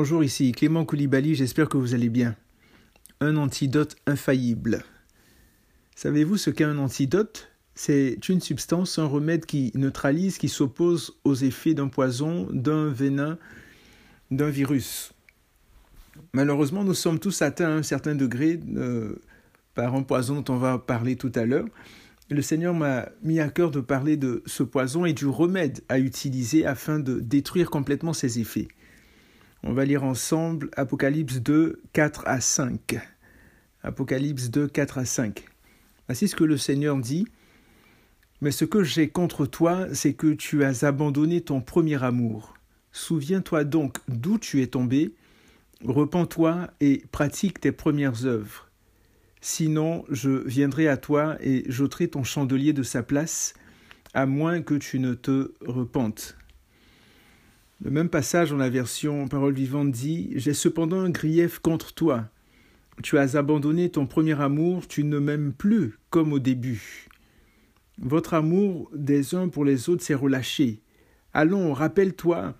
bonjour, ici Clément Koulibaly, j'espère que vous allez bien. Un antidote infaillible. Savez-vous ce qu'est un antidote? C'est une substance, un remède qui neutralise, qui s'oppose aux effets d'un poison, d'un venin, d'un virus. Malheureusement, nous sommes tous atteints à un certain degré euh, par un poison dont on va parler tout à l'heure. Le Seigneur m'a mis à cœur de parler de ce poison et du remède à utiliser afin de détruire complètement ses effets. On va lire ensemble Apocalypse 2, 4 à 5. Apocalypse 2, 4 à 5. Voici ce que le Seigneur dit. Mais ce que j'ai contre toi, c'est que tu as abandonné ton premier amour. Souviens-toi donc d'où tu es tombé, repens-toi et pratique tes premières œuvres. Sinon, je viendrai à toi et j'ôterai ton chandelier de sa place, à moins que tu ne te repentes. Le même passage dans la version Parole vivante dit J'ai cependant un grief contre toi. Tu as abandonné ton premier amour, tu ne m'aimes plus comme au début. Votre amour des uns pour les autres s'est relâché. Allons, rappelle-toi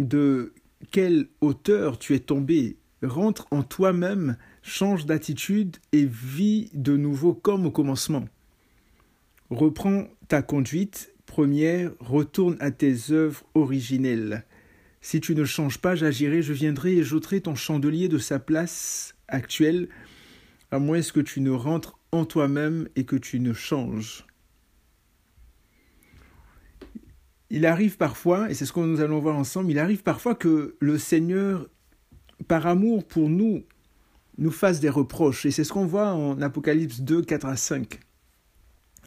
de quelle hauteur tu es tombé. Rentre en toi-même, change d'attitude et vis de nouveau comme au commencement. Reprends ta conduite retourne à tes œuvres originelles. Si tu ne changes pas, j'agirai, je viendrai et j'ôterai ton chandelier de sa place actuelle, à moins que tu ne rentres en toi-même et que tu ne changes. Il arrive parfois, et c'est ce que nous allons voir ensemble, il arrive parfois que le Seigneur, par amour pour nous, nous fasse des reproches. Et c'est ce qu'on voit en Apocalypse 2, 4 à 5.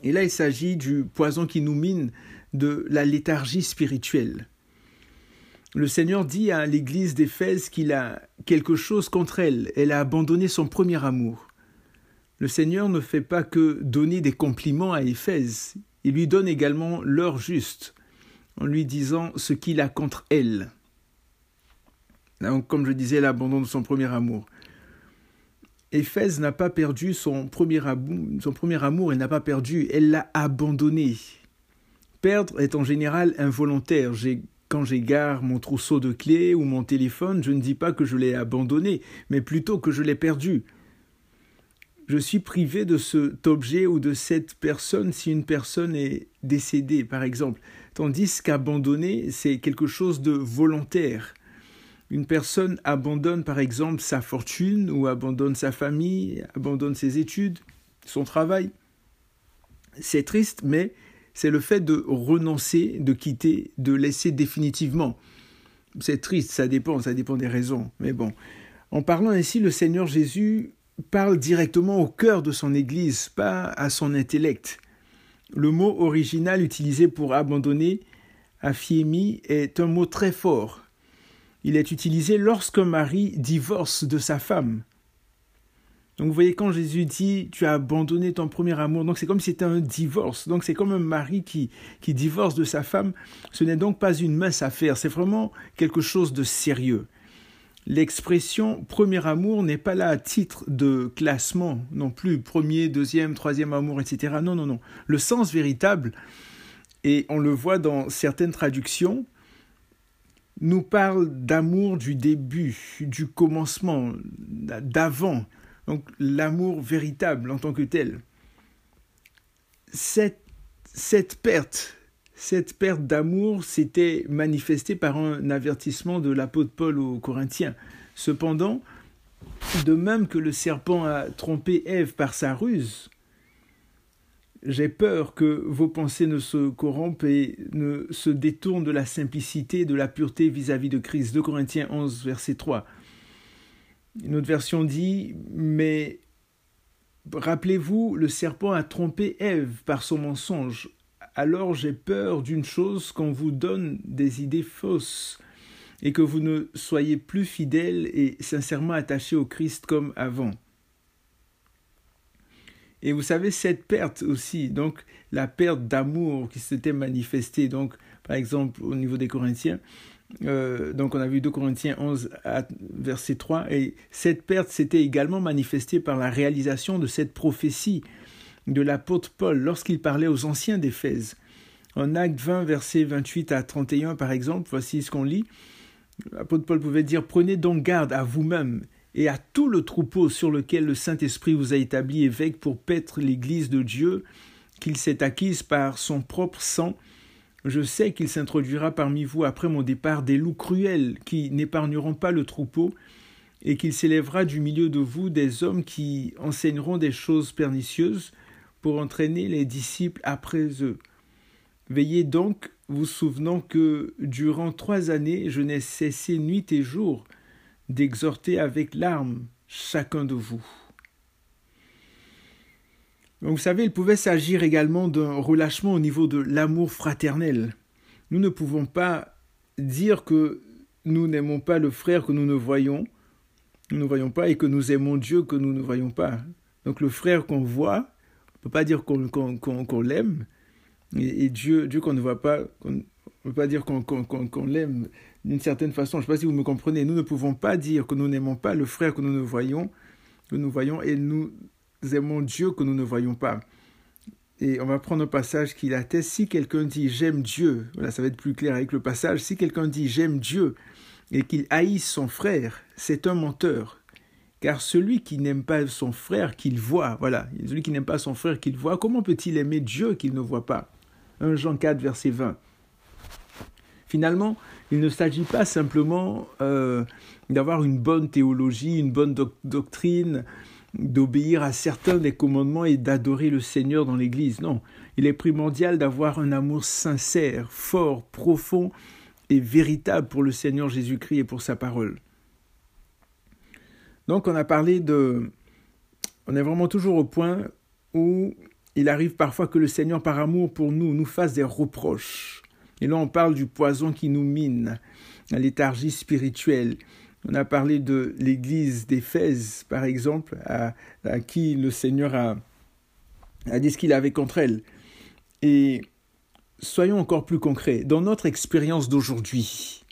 Et là, il s'agit du poison qui nous mine, de la léthargie spirituelle. Le Seigneur dit à l'église d'Éphèse qu'il a quelque chose contre elle. Elle a abandonné son premier amour. Le Seigneur ne fait pas que donner des compliments à Éphèse, il lui donne également l'heure juste, en lui disant ce qu'il a contre elle. Donc, comme je disais, l'abandon de son premier amour. Éphèse n'a pas perdu son premier amour, elle n'a pas perdu, elle l'a abandonné. Perdre est en général involontaire. Quand j'égare mon trousseau de clés ou mon téléphone, je ne dis pas que je l'ai abandonné, mais plutôt que je l'ai perdu. Je suis privé de cet objet ou de cette personne si une personne est décédée, par exemple. Tandis qu'abandonner, c'est quelque chose de volontaire. Une personne abandonne, par exemple, sa fortune ou abandonne sa famille, abandonne ses études, son travail. C'est triste, mais c'est le fait de renoncer, de quitter, de laisser définitivement. C'est triste, ça dépend, ça dépend des raisons. Mais bon, en parlant ainsi, le Seigneur Jésus parle directement au cœur de son Église, pas à son intellect. Le mot original utilisé pour abandonner, afiemi, est un mot très fort. Il est utilisé lorsqu'un mari divorce de sa femme. Donc vous voyez, quand Jésus dit tu as abandonné ton premier amour, donc c'est comme si c'était un divorce. Donc c'est comme un mari qui, qui divorce de sa femme. Ce n'est donc pas une mince affaire, c'est vraiment quelque chose de sérieux. L'expression premier amour n'est pas là à titre de classement non plus, premier, deuxième, troisième amour, etc. Non, non, non. Le sens véritable, et on le voit dans certaines traductions, nous parle d'amour du début, du commencement, d'avant, donc l'amour véritable en tant que tel. Cette, cette perte, cette perte d'amour s'était manifestée par un avertissement de l'apôtre Paul aux Corinthiens. Cependant, de même que le serpent a trompé Ève par sa ruse, j'ai peur que vos pensées ne se corrompent et ne se détournent de la simplicité et de la pureté vis-à-vis -vis de Christ. 2 Corinthiens 11, verset 3. Une autre version dit Mais rappelez-vous, le serpent a trompé Ève par son mensonge. Alors j'ai peur d'une chose qu'on vous donne des idées fausses et que vous ne soyez plus fidèles et sincèrement attachés au Christ comme avant. Et vous savez, cette perte aussi, donc la perte d'amour qui s'était manifestée, donc par exemple au niveau des Corinthiens, euh, donc on a vu 2 Corinthiens 11 verset 3 et cette perte s'était également manifestée par la réalisation de cette prophétie de l'apôtre Paul lorsqu'il parlait aux anciens d'Éphèse. En Acte 20 verset 28 à 31 par exemple, voici ce qu'on lit. L'apôtre Paul pouvait dire Prenez donc garde à vous-même et à tout le troupeau sur lequel le Saint-Esprit vous a établi évêque pour paître l'Église de Dieu qu'il s'est acquise par son propre sang. Je sais qu'il s'introduira parmi vous après mon départ des loups cruels qui n'épargneront pas le troupeau, et qu'il s'élèvera du milieu de vous des hommes qui enseigneront des choses pernicieuses pour entraîner les disciples après eux. Veillez donc, vous souvenant que durant trois années je n'ai cessé nuit et jour d'exhorter avec larmes chacun de vous. vous savez, il pouvait s'agir également d'un relâchement au niveau de l'amour fraternel. Nous ne pouvons pas dire que nous n'aimons pas le frère que nous ne voyons, nous ne voyons pas, et que nous aimons Dieu que nous ne voyons pas. Donc le frère qu'on voit, on ne peut pas dire qu'on l'aime, et, Dieu, Dieu qu'on ne voit pas, on ne peut pas dire qu'on l'aime d'une certaine façon. Je ne sais pas si vous me comprenez. Nous ne pouvons pas dire que nous n'aimons pas le frère que nous ne voyons, que nous voyons, et nous aimons Dieu que nous ne voyons pas. Et on va prendre un passage qui l'atteste. Si quelqu'un dit j'aime Dieu, voilà, ça va être plus clair avec le passage. Si quelqu'un dit j'aime Dieu et qu'il haïsse son frère, c'est un menteur. Car celui qui n'aime pas son frère qu'il voit, voilà, celui qui n'aime pas son frère qu'il voit, comment peut-il aimer Dieu qu'il ne voit pas? 1 Jean 4, verset 20. Finalement, il ne s'agit pas simplement euh, d'avoir une bonne théologie, une bonne doctrine, d'obéir à certains des commandements et d'adorer le Seigneur dans l'Église. Non, il est primordial d'avoir un amour sincère, fort, profond et véritable pour le Seigneur Jésus-Christ et pour sa parole. Donc on a parlé de... On est vraiment toujours au point où il arrive parfois que le Seigneur, par amour pour nous, nous fasse des reproches et là, on parle du poison qui nous mine, la léthargie spirituelle. On a parlé de l'église d'Éphèse, par exemple, à, qui le Seigneur a, a dit ce qu'il avait contre elle. Et soyons encore plus concrets. Dans notre expérience d'aujourd'hui,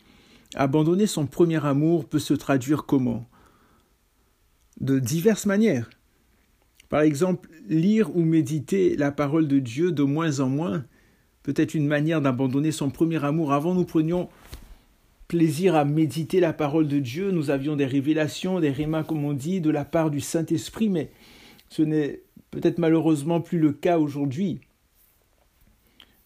abandonner son premier amour peut se traduire comment? De diverses manières. Par exemple, lire ou méditer la parole de Dieu de moins en moins peut-être une manière d'abandonner son premier amour. Avant, nous prenions plaisir à méditer la parole de Dieu, nous avions des révélations, des rémas, comme on dit, de la part du Saint-Esprit, mais ce n'est peut-être malheureusement plus le cas aujourd'hui.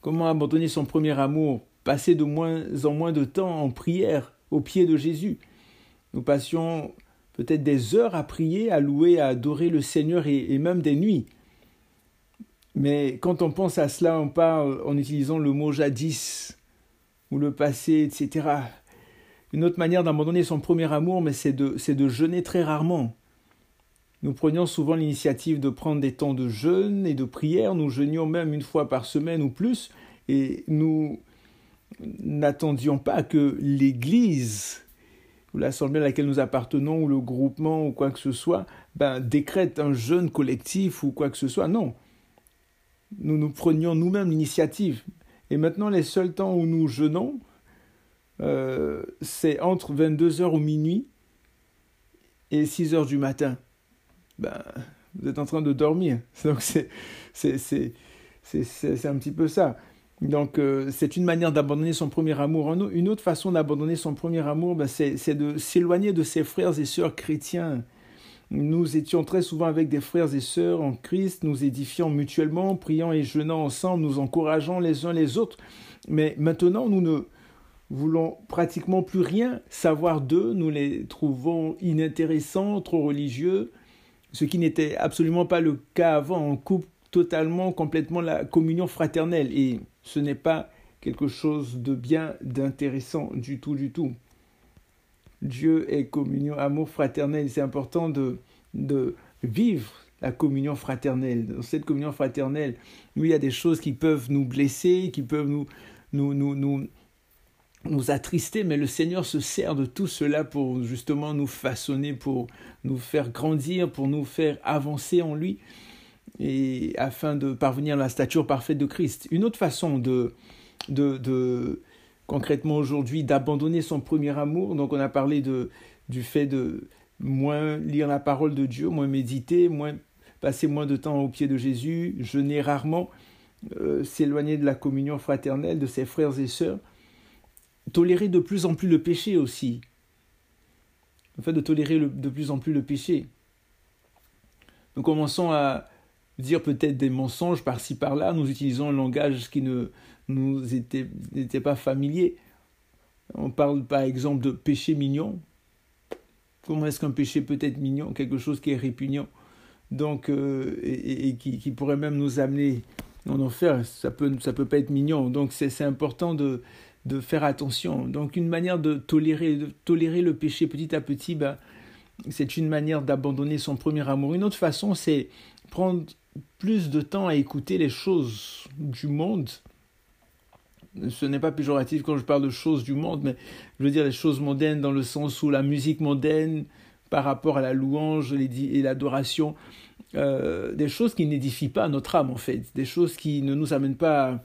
Comment abandonner son premier amour Passer de moins en moins de temps en prière au pied de Jésus? Nous passions peut-être des heures à prier, à louer, à adorer le Seigneur et même des nuits. Mais quand on pense à cela, on parle en utilisant le mot jadis ou le passé, etc. Une autre manière d'abandonner son premier amour, mais c'est de, c'est de jeûner très rarement. Nous prenions souvent l'initiative de prendre des temps de jeûne et de prière. Nous jeûnions même une fois par semaine ou plus. Et nous n'attendions pas que l'Église, ou l'assemblée à laquelle nous appartenons, ou le groupement, ou quoi que ce soit, ben, décrète un jeûne collectif ou quoi que ce soit. Non nous nous prenions nous-mêmes l'initiative. Et maintenant, les seuls temps où nous jeûnons, euh, c'est entre 22h ou minuit et 6h du matin. Ben, vous êtes en train de dormir. Donc, c'est, c'est, c'est, un petit peu ça. Donc, euh, c'est une manière d'abandonner son premier amour. Une autre façon d'abandonner son premier amour, ben, c'est de s'éloigner de ses frères et sœurs chrétiens nous étions très souvent avec des frères et sœurs en Christ, nous édifiant mutuellement, priant et jeûnant ensemble, nous encourageant les uns les autres. Mais maintenant, nous ne voulons pratiquement plus rien savoir d'eux, nous les trouvons inintéressants, trop religieux, ce qui n'était absolument pas le cas avant. On coupe totalement, complètement la communion fraternelle et ce n'est pas quelque chose de bien, d'intéressant du tout, du tout. Dieu est communion, amour fraternel. C'est important de, de vivre la communion fraternelle. Dans cette communion fraternelle, nous, il y a des choses qui peuvent nous blesser, qui peuvent nous, nous, nous, nous, nous attrister, mais le Seigneur se sert de tout cela pour justement nous façonner, pour nous faire grandir, pour nous faire avancer en lui, et afin de parvenir à la stature parfaite de Christ. Une autre façon de, de, de concrètement aujourd'hui d'abandonner son premier amour. Donc on a parlé de, du fait de moins lire la parole de Dieu, moins méditer, moins passer moins de temps au pied de Jésus, jeûner rarement, euh, s'éloigner de la communion fraternelle de ses frères et sœurs. tolérer de plus en plus le péché aussi. Le fait de tolérer de plus en plus le péché. Nous commençons à dire peut-être des mensonges par-ci par-là, nous utilisons un langage qui ne nous n'était pas familier. On parle par exemple de péché mignon. Comment est-ce qu'un péché peut être mignon? Quelque chose qui est répugnant. Donc, euh, et, qui, pourrait même nous amener en enfer. Ça peut, ça peut pas être mignon. Donc, c'est important de, de faire attention. Donc, une manière de tolérer, de tolérer le péché petit à petit, ben, c'est une manière d'abandonner son premier amour. Une autre façon, c'est prendre plus de temps à écouter les choses du monde. Ce n'est pas péjoratif quand je parle de choses du monde, mais je veux dire les choses mondaines dans le sens où la musique mondaine par rapport à la louange et l'adoration, euh, des choses qui n'édifient pas notre âme en fait, des choses qui ne nous amènent pas à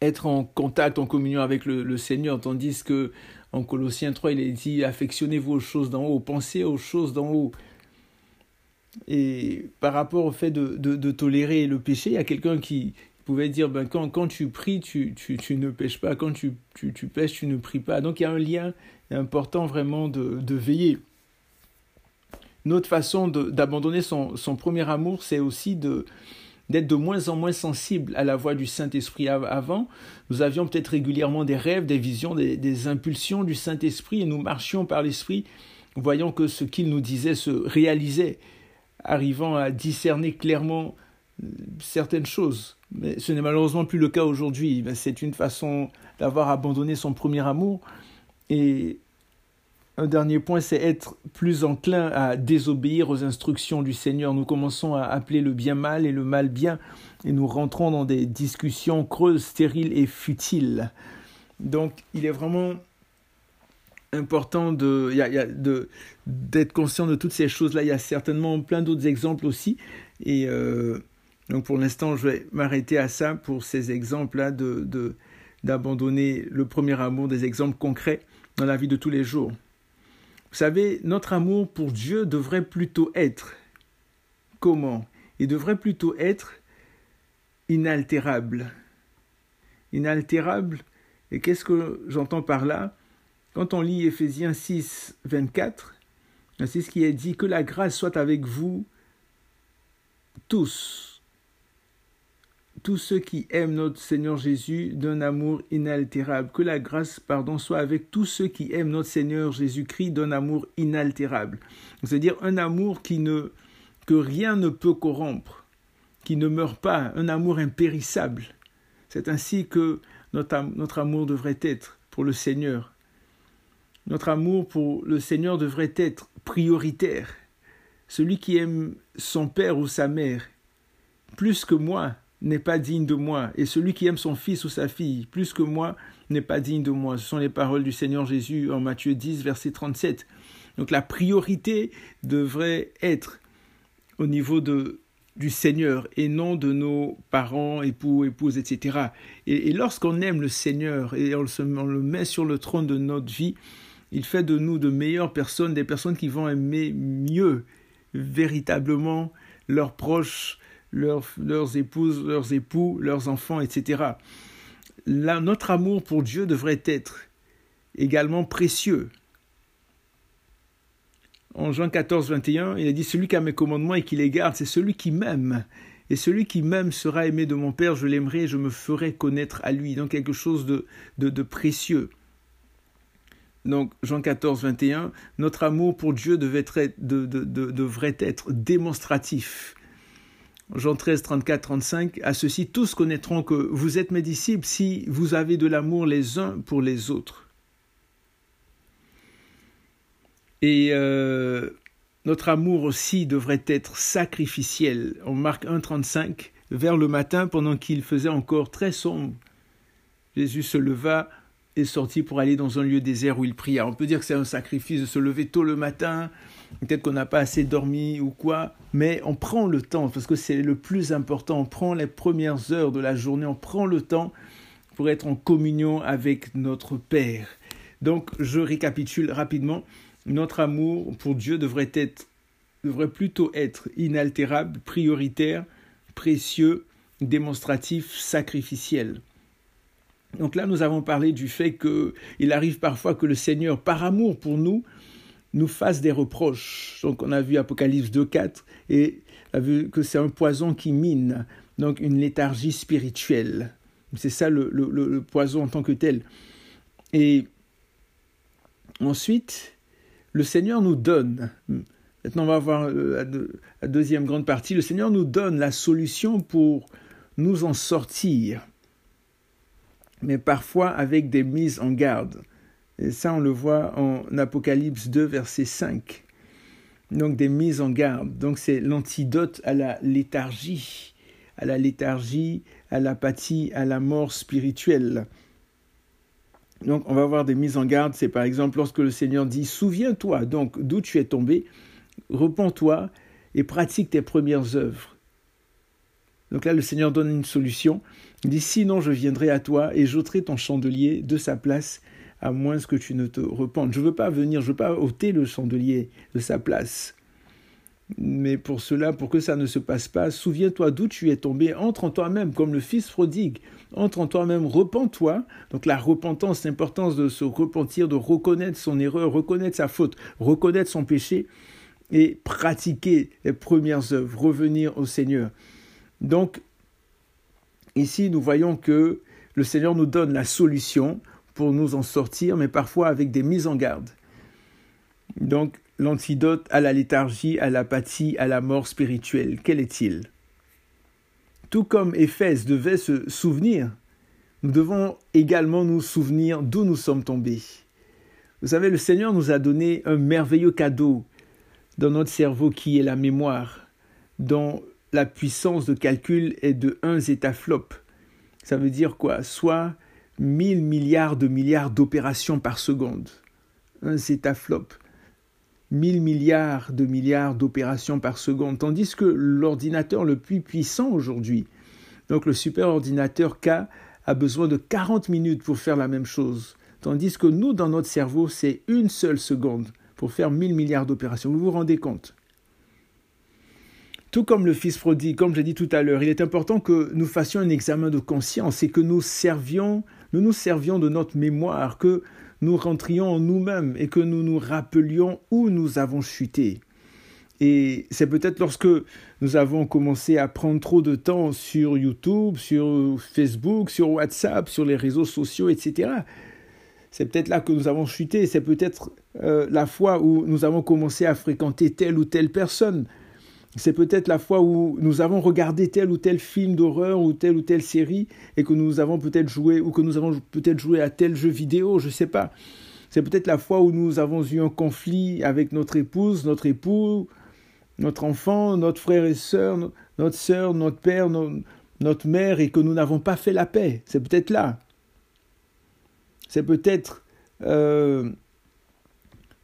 être en contact, en communion avec le, Seigneur, tandis que en Colossiens 3, il est dit affectionnez-vous aux choses d'en haut, pensez aux choses d'en haut. Et par rapport au fait de, de, tolérer le péché, il y a quelqu'un qui pouvait dire ben, quand, quand tu pries, tu, tu, tu ne pêches pas, quand tu, tu, tu, pêches, tu ne pries pas. Donc il y a un lien important vraiment de, de veiller. Une autre façon d'abandonner son, son, premier amour, c'est aussi de d'être de moins en moins sensible à la voix du Saint-Esprit. Avant, nous avions peut-être régulièrement des rêves, des visions, des, des impulsions du Saint-Esprit et nous marchions par l'Esprit, voyant que ce qu'il nous disait se réalisait arrivant à discerner clairement certaines choses. Mais ce n'est malheureusement plus le cas aujourd'hui. C'est une façon d'avoir abandonné son premier amour. Et un dernier point, c'est être plus enclin à désobéir aux instructions du Seigneur. Nous commençons à appeler le bien mal et le mal bien, et nous rentrons dans des discussions creuses, stériles et futiles. Donc, il est vraiment important de, de, d'être conscient de toutes ces choses-là. Il y a certainement plein d'autres exemples aussi. Et euh, donc pour l'instant, je vais m'arrêter à ça pour ces exemples-là de, d'abandonner le premier amour, des exemples concrets dans la vie de tous les jours. Vous savez, notre amour pour Dieu devrait plutôt être comment? Il devrait plutôt être inaltérable. Inaltérable. Et qu'est-ce que j'entends par là? Quand on lit Ephésiens 6, 24, c'est ce qui est dit, que la grâce soit avec vous tous, tous ceux qui aiment notre Seigneur Jésus d'un amour inaltérable. Que la grâce, pardon, soit avec tous ceux qui aiment notre Seigneur Jésus-Christ d'un amour inaltérable. C'est-à-dire un amour qui ne, que rien ne peut corrompre, qui ne meurt pas, un amour impérissable. C'est ainsi que notre, notre amour devrait être pour le Seigneur. Notre amour pour le Seigneur devrait être prioritaire. Celui qui aime son père ou sa mère plus que moi n'est pas digne de moi, et celui qui aime son fils ou sa fille plus que moi n'est pas digne de moi. Ce sont les paroles du Seigneur Jésus en Matthieu 10, verset 37. Donc la priorité devrait être au niveau de, du Seigneur et non de nos parents, époux, épouses, etc. Et, lorsqu'on aime le Seigneur et on le met sur le trône de notre vie, il fait de nous de meilleures personnes, des personnes qui vont aimer mieux véritablement leurs proches, leurs, épouses, leurs époux, leurs enfants, etc. Là, notre amour pour Dieu devrait être également précieux. En Jean 14, 21, il a dit Celui qui a mes commandements et qui les garde, c'est celui qui m'aime. Et celui qui m'aime sera aimé de mon Père, je l'aimerai et je me ferai connaître à lui. Donc quelque chose de, de, précieux. Donc Jean 14, 21, notre amour pour Dieu devrait être démonstratif. Jean 13, 34, 35, à ceci tous connaîtront que vous êtes mes disciples si vous avez de l'amour les uns pour les autres. Et euh, notre amour aussi devrait être sacrificiel. En Marc 1, 35, vers le matin, pendant qu'il faisait encore très sombre, Jésus se leva sorti pour aller dans un lieu désert où il pria. On peut dire que c'est un sacrifice de se lever tôt le matin, peut-être qu'on n'a pas assez dormi ou quoi, mais on prend le temps, parce que c'est le plus important, on prend les premières heures de la journée, on prend le temps pour être en communion avec notre Père. Donc je récapitule rapidement, notre amour pour Dieu devrait être devrait plutôt être inaltérable, prioritaire, précieux, démonstratif, sacrificiel. Donc là, nous avons parlé du fait qu'il arrive parfois que le Seigneur, par amour pour nous, nous fasse des reproches. Donc on a vu Apocalypse 2.4 et a vu que c'est un poison qui mine, donc une léthargie spirituelle. C'est ça le, le, poison en tant que tel. Et ensuite, le Seigneur nous donne, maintenant on va voir euh, la deuxième grande partie, le Seigneur nous donne la solution pour nous en sortir, mais parfois avec des mises en garde. Et ça, on le voit en Apocalypse 2, verset 5. Donc des mises en garde. Donc c'est l'antidote à la léthargie, à la léthargie, à l'apathie, à la mort spirituelle. Donc on va voir des mises en garde. C'est par exemple lorsque le Seigneur dit Souviens-toi donc d'où tu es tombé, repens-toi et pratique tes premières œuvres. Donc là, le Seigneur donne une solution. Il dit Sinon, je viendrai à toi et j'ôterai ton chandelier de sa place, à moins que tu ne te repentes. Je ne veux pas venir, je ne veux pas ôter le chandelier de sa place. Mais pour cela, pour que ça ne se passe pas, souviens-toi d'où tu es tombé, entre en toi-même, comme le fils prodigue, entre en toi-même, repens-toi. Donc la repentance, l'importance de se repentir, de reconnaître son erreur, reconnaître sa faute, reconnaître son péché et pratiquer les premières œuvres, revenir au Seigneur. Donc, ici, nous voyons que le Seigneur nous donne la solution pour nous en sortir, mais parfois avec des mises en garde. Donc, l'antidote à la léthargie, à l'apathie, à la mort spirituelle, quel est-il? Tout comme Éphèse devait se souvenir, nous devons également nous souvenir d'où nous sommes tombés. Vous savez, le Seigneur nous a donné un merveilleux cadeau dans notre cerveau qui est la mémoire, dont la puissance de calcul est de 1 zétaflop. Ça veut dire quoi? Soit 1000 milliards de milliards d'opérations par seconde. Un zétaflop. 1000 milliards de milliards d'opérations par seconde. Tandis que l'ordinateur le plus puissant aujourd'hui, donc le superordinateur K, a besoin de 40 minutes pour faire la même chose. Tandis que nous, dans notre cerveau, c'est une seule seconde pour faire 1000 milliards d'opérations. Vous vous rendez compte? Tout comme le Fils prodigue, comme j'ai dit tout à l'heure, il est important que nous fassions un examen de conscience et que nous servions, nous nous servions de notre mémoire, que nous rentrions en nous-mêmes et que nous nous rappelions où nous avons chuté. Et c'est peut-être lorsque nous avons commencé à prendre trop de temps sur YouTube, sur Facebook, sur WhatsApp, sur les réseaux sociaux, etc. C'est peut-être là que nous avons chuté. C'est peut-être euh, la fois où nous avons commencé à fréquenter telle ou telle personne c'est peut-être la fois où nous avons regardé tel ou tel film d'horreur ou telle ou telle série et que nous avons peut-être joué ou que nous avons peut-être joué à tel jeu vidéo, je ne sais pas. C'est peut-être la fois où nous avons eu un conflit avec notre épouse, notre époux, notre enfant, notre frère et sœur, notre sœur, notre père, notre mère et que nous n'avons pas fait la paix. C'est peut-être là. C'est peut-être euh,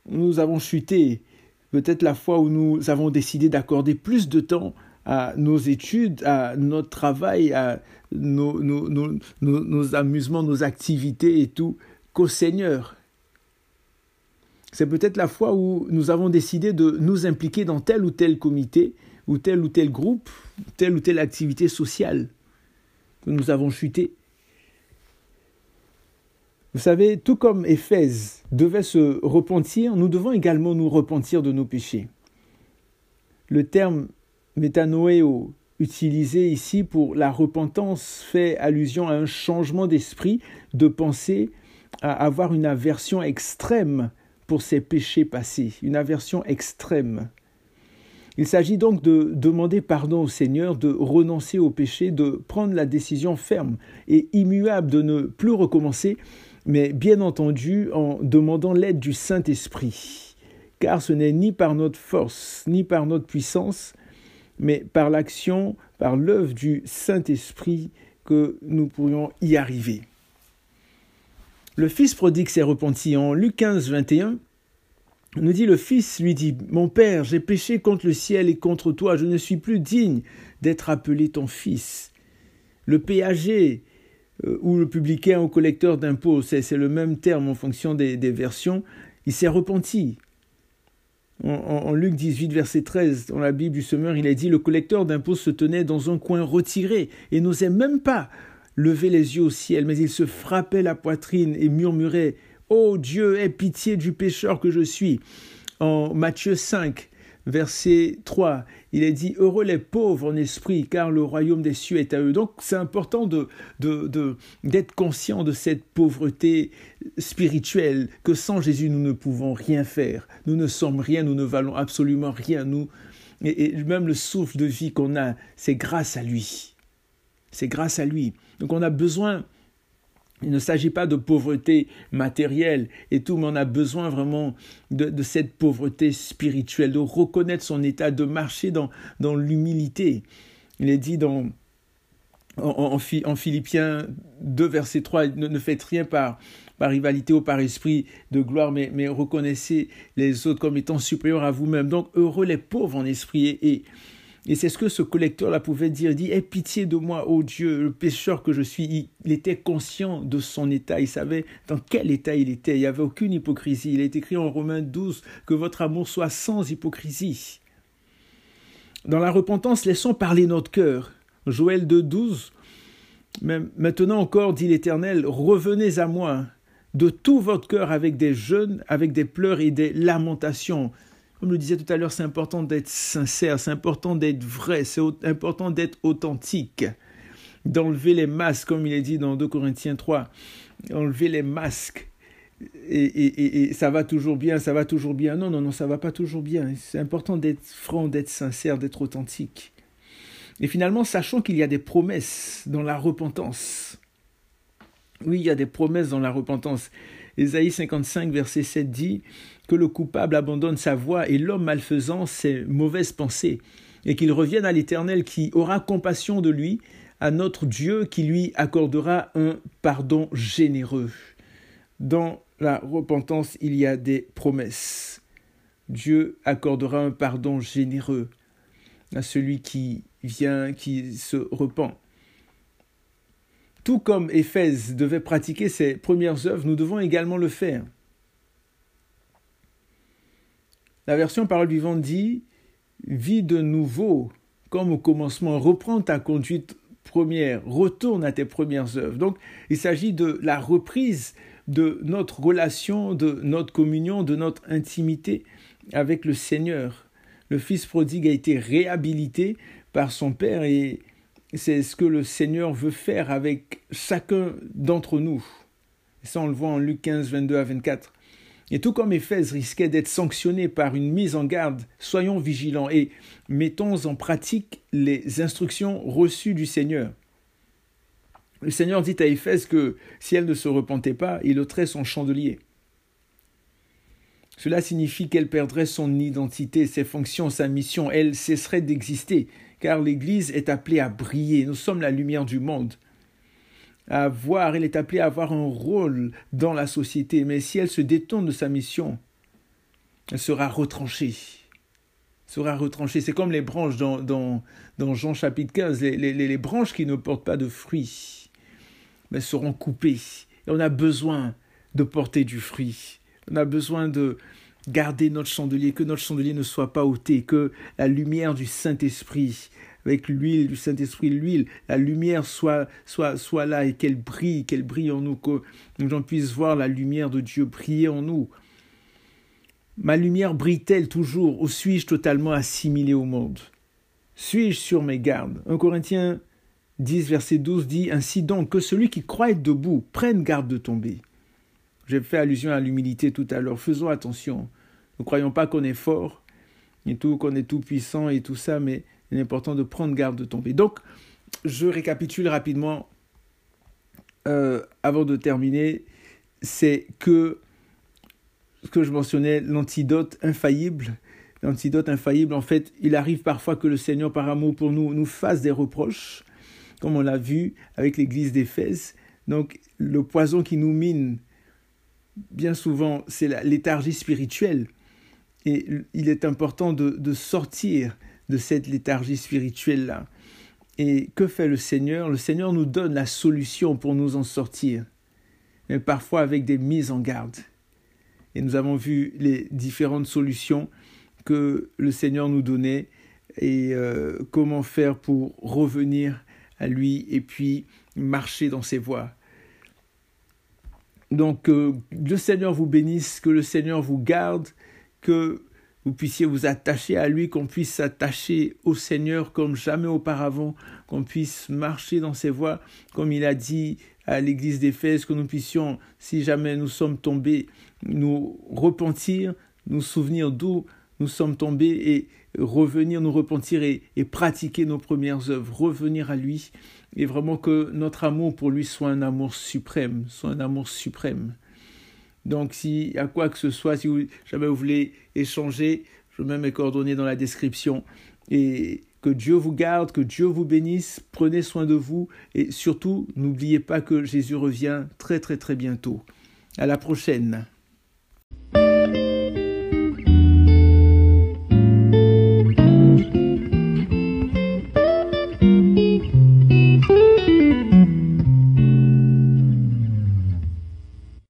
nous avons chuté peut-être la fois où nous avons décidé d'accorder plus de temps à nos études, à notre travail, à nos, nos, amusements, nos activités et tout, qu'au Seigneur. C'est peut-être la fois où nous avons décidé de nous impliquer dans tel ou tel comité, ou tel ou tel groupe, telle ou telle activité sociale, que nous avons chuté. Vous savez, tout comme Éphèse devait se repentir, nous devons également nous repentir de nos péchés. Le terme métanoéo utilisé ici pour la repentance fait allusion à un changement d'esprit, de pensée, à avoir une aversion extrême pour ses péchés passés, une aversion extrême. Il s'agit donc de demander pardon au Seigneur, de renoncer au péché, de prendre la décision ferme et immuable de ne plus recommencer mais bien entendu en demandant l'aide du Saint-Esprit, car ce n'est ni par notre force, ni par notre puissance, mais par l'action, par l'œuvre du Saint-Esprit que nous pourrions y arriver. Le fils prodigue s'est repenti en Luc 15, 21. Nous dit le fils lui dit Mon père, j'ai péché contre le ciel et contre toi, je ne suis plus digne d'être appelé ton fils. Le péager ou le publicain ou collecteur d'impôts, c'est le même terme en fonction des, versions, il s'est repenti. En, Luc 18, verset 13, dans la Bible du Semeur, il est dit Le collecteur d'impôts se tenait dans un coin retiré et n'osait même pas levait les yeux au ciel, mais il se frappait la poitrine et murmurait Ô Dieu, aie pitié du pécheur que je suis. En Matthieu 5, verset 3, il est dit Heureux les pauvres en esprit, car le royaume des cieux est à eux. Donc c'est important de, de, d'être conscient de cette pauvreté spirituelle, que sans Jésus nous ne pouvons rien faire. Nous ne sommes rien, nous ne valons absolument rien. Nous, et, et même le souffle de vie qu'on a, c'est grâce à lui. C'est grâce à lui. Donc on a besoin il ne s'agit pas de pauvreté matérielle et tout, mais on a besoin vraiment de, cette pauvreté spirituelle, de reconnaître son état, de marcher dans, l'humilité. Il est dit dans, en, en, Philippiens 2, verset 3, ne, faites rien par, rivalité ou par esprit de gloire, mais, reconnaissez les autres comme étant supérieurs à vous-même. Donc, heureux les pauvres en esprit. et c'est ce que ce collecteur-là pouvait dire. Il dit, aie pitié de moi, ô Dieu, le pécheur que je suis. Il était conscient de son état. Il savait dans quel état il était. Il n'y avait aucune hypocrisie. Il est écrit en Romains 12 que votre amour soit sans hypocrisie. Dans la repentance, laissons parler notre cœur. Joël 2, 12. Maintenant encore, dit l'Éternel, revenez à moi de tout votre cœur avec des jeûnes, avec des pleurs et des lamentations. Comme le disais tout à l'heure, c'est important d'être sincère, c'est important d'être vrai, c'est important d'être authentique, d'enlever les masques, comme il est dit dans 2 Corinthiens 3, enlever les masques. Et, et, ça va toujours bien, ça va toujours bien. Non, non, non, ça va pas toujours bien. C'est important d'être franc, d'être sincère, d'être authentique. Et finalement, sachant qu'il y a des promesses dans la repentance. Oui, il y a des promesses dans la repentance. Ésaïe 55, verset 7 dit que le coupable abandonne sa voie et l'homme malfaisant ses mauvaises pensées, et qu'il revienne à l'Éternel qui aura compassion de lui, à notre Dieu qui lui accordera un pardon généreux. Dans la repentance, il y a des promesses. Dieu accordera un pardon généreux à celui qui vient, qui se repent. Tout comme Éphèse devait pratiquer ses premières œuvres, nous devons également le faire. La version parole vivante dit Vis de nouveau, comme au commencement, reprends ta conduite première, retourne à tes premières œuvres. Donc, il s'agit de la reprise de notre relation, de notre communion, de notre intimité avec le Seigneur. Le Fils prodigue a été réhabilité par son Père et c'est ce que le Seigneur veut faire avec chacun d'entre nous. ça, on le voit en Luc 15, 22 à 24. Et tout comme Éphèse risquait d'être sanctionné par une mise en garde, soyons vigilants et mettons en pratique les instructions reçues du Seigneur. Le Seigneur dit à Éphèse que si elle ne se repentait pas, il ôterait son chandelier. Cela signifie qu'elle perdrait son identité, ses fonctions, sa mission, elle cesserait d'exister, car l'Église est appelée à briller, nous sommes la lumière du monde elle est appelée à avoir un rôle dans la société, mais si elle se détourne de sa mission, elle sera retranchée. Sera retranchée. C'est comme les branches dans, dans, dans Jean chapitre 15, les, les, les, branches qui ne portent pas de fruits mais seront coupées. Et on a besoin de porter du fruit. On a besoin de garder notre chandelier, que notre chandelier ne soit pas ôté, que la lumière du Saint-Esprit avec l'huile du Saint-Esprit, l'huile, la lumière soit, soit, soit là et qu'elle brille, qu'elle brille en nous, que j'en puisse voir la lumière de Dieu briller en nous. Ma lumière brille-t-elle toujours ou suis-je totalement assimilé au monde? Suis-je sur mes gardes? 1 Corinthiens 10, verset 12 dit Ainsi donc, que celui qui croit être debout prenne garde de tomber. J'ai fait allusion à l'humilité tout à l'heure. Faisons attention. Ne croyons pas qu'on est fort et tout, qu'on est tout puissant et tout ça, mais il est important de prendre garde de tomber. Donc, je récapitule rapidement euh, avant de terminer. C'est que ce que je mentionnais, l'antidote infaillible. L'antidote infaillible, en fait, il arrive parfois que le Seigneur, par amour pour nous, nous fasse des reproches, comme on l'a vu avec l'église d'Éphèse. Donc, le poison qui nous mine, bien souvent, c'est la léthargie spirituelle. Et il est important de, sortir de cette léthargie spirituelle-là. Et que fait le Seigneur? Le Seigneur nous donne la solution pour nous en sortir, mais parfois avec des mises en garde. Et nous avons vu les différentes solutions que le Seigneur nous donnait et euh, comment faire pour revenir à lui et puis marcher dans ses voies. Donc, que euh, le Seigneur vous bénisse, que le Seigneur vous garde, que vous puissiez vous attacher à lui, qu'on puisse s'attacher au Seigneur comme jamais auparavant, qu'on puisse marcher dans ses voies, comme il a dit à l'église d'Éphèse, que nous puissions, si jamais nous sommes tombés, nous repentir, nous souvenir d'où nous sommes tombés et revenir nous repentir et, et, pratiquer nos premières œuvres, revenir à lui, et vraiment que notre amour pour lui soit un amour suprême, soit un amour suprême. Donc, si à quoi que ce soit, si vous, jamais vous voulez échanger, je mets mes coordonnées dans la description. Et que Dieu vous garde, que Dieu vous bénisse, prenez soin de vous et surtout, n'oubliez pas que Jésus revient très très très bientôt. À la prochaine.